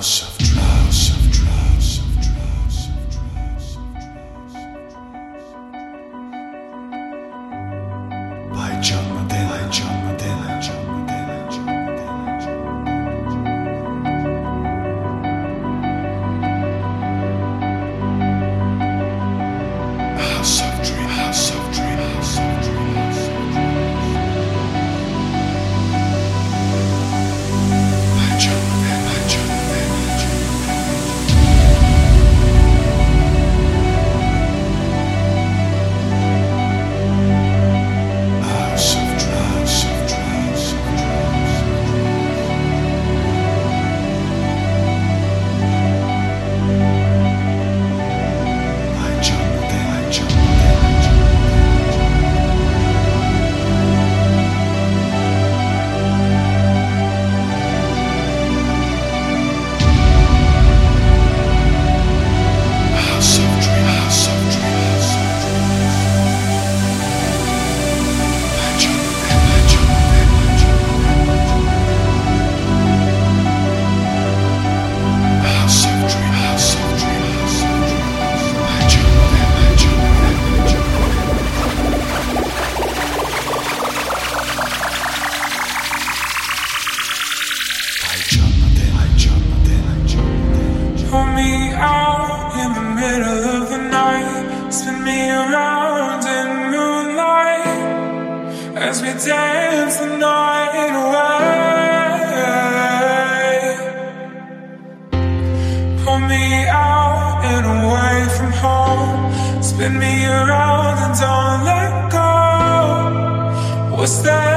we have, we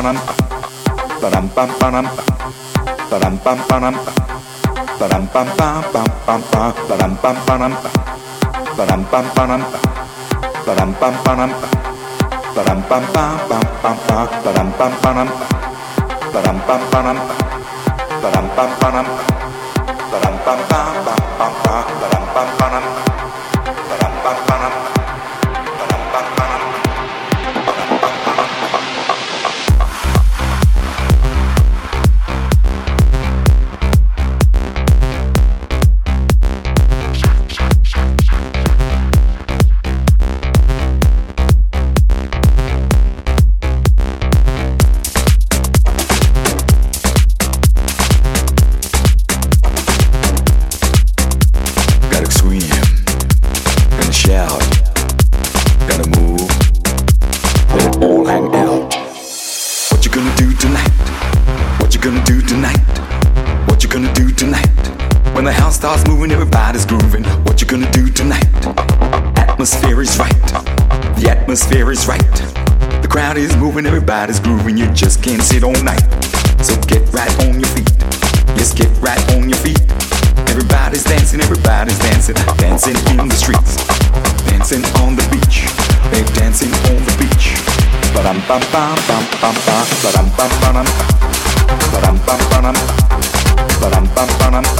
panam panam pam panam panam pam panam panam pam pam pam pam pam panam pam panam panam pam panam panam pam panam panam pam pam pam pam pam panam pam panam panam pam panam panam pam panam panam pam atmosphere is right. The crowd is moving, everybody's grooving, you just can't sit all night. So get right on your feet. Yes, get right on your feet. Everybody's dancing, everybody's dancing, dancing in the streets, dancing on the beach. They're dancing on the beach. Ba dum bum bum bum bum bum ba dum bum bum ba dum bum bum ba dum bum bum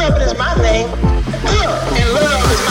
Europe is my thing. Europe uh, and love is my